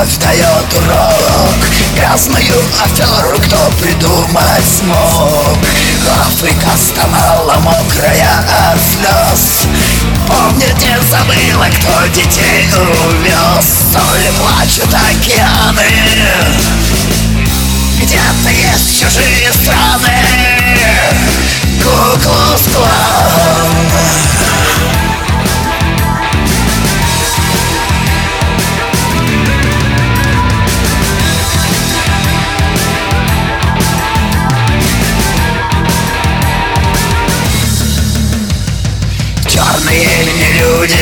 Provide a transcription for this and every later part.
вновь дает урок Грязную аферу кто придумать смог? Африка стонала мокрая от слез Помните, забыла, кто детей увез Соли плачут океаны. Где-то есть чужие страны? Куклус-клан люди,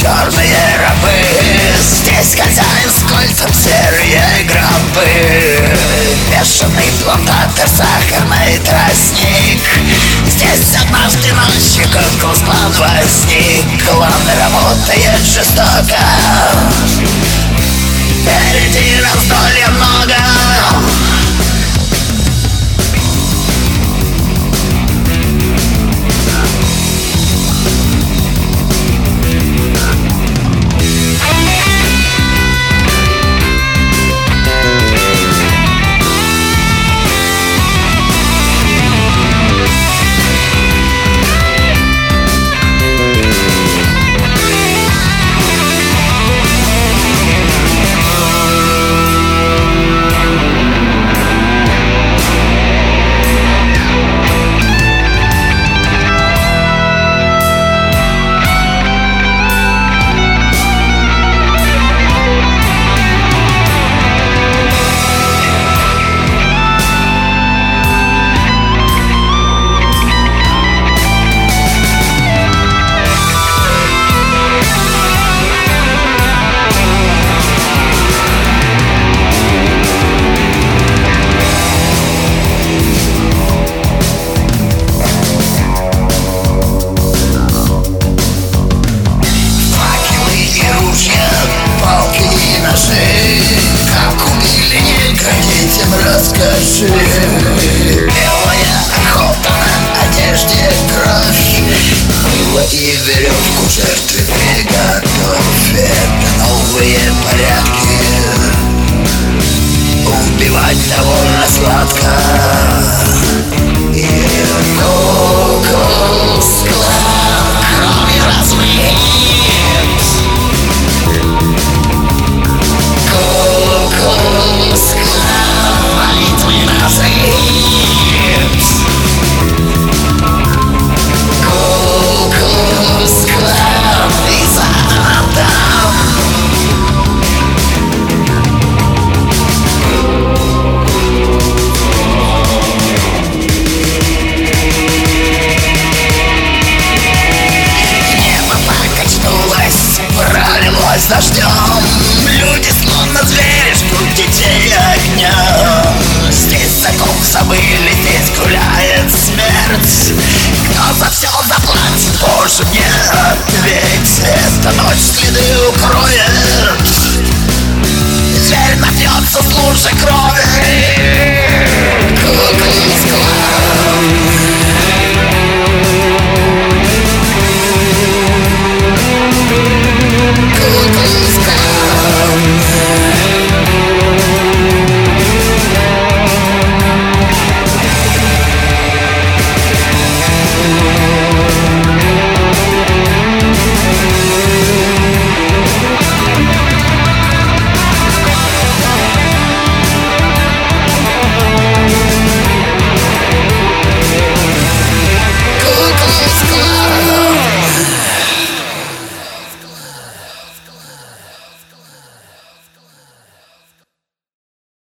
черные рабы. Здесь хозяин с кольцом серые гробы Бешеный плантатор, сахарный тростник. Здесь однажды ночью Куклус-клан возник Клан работает жестоко. Впереди раздолья много и веревку жертвы приготовь Это новые порядки Убивать довольно сладко пролилось дождем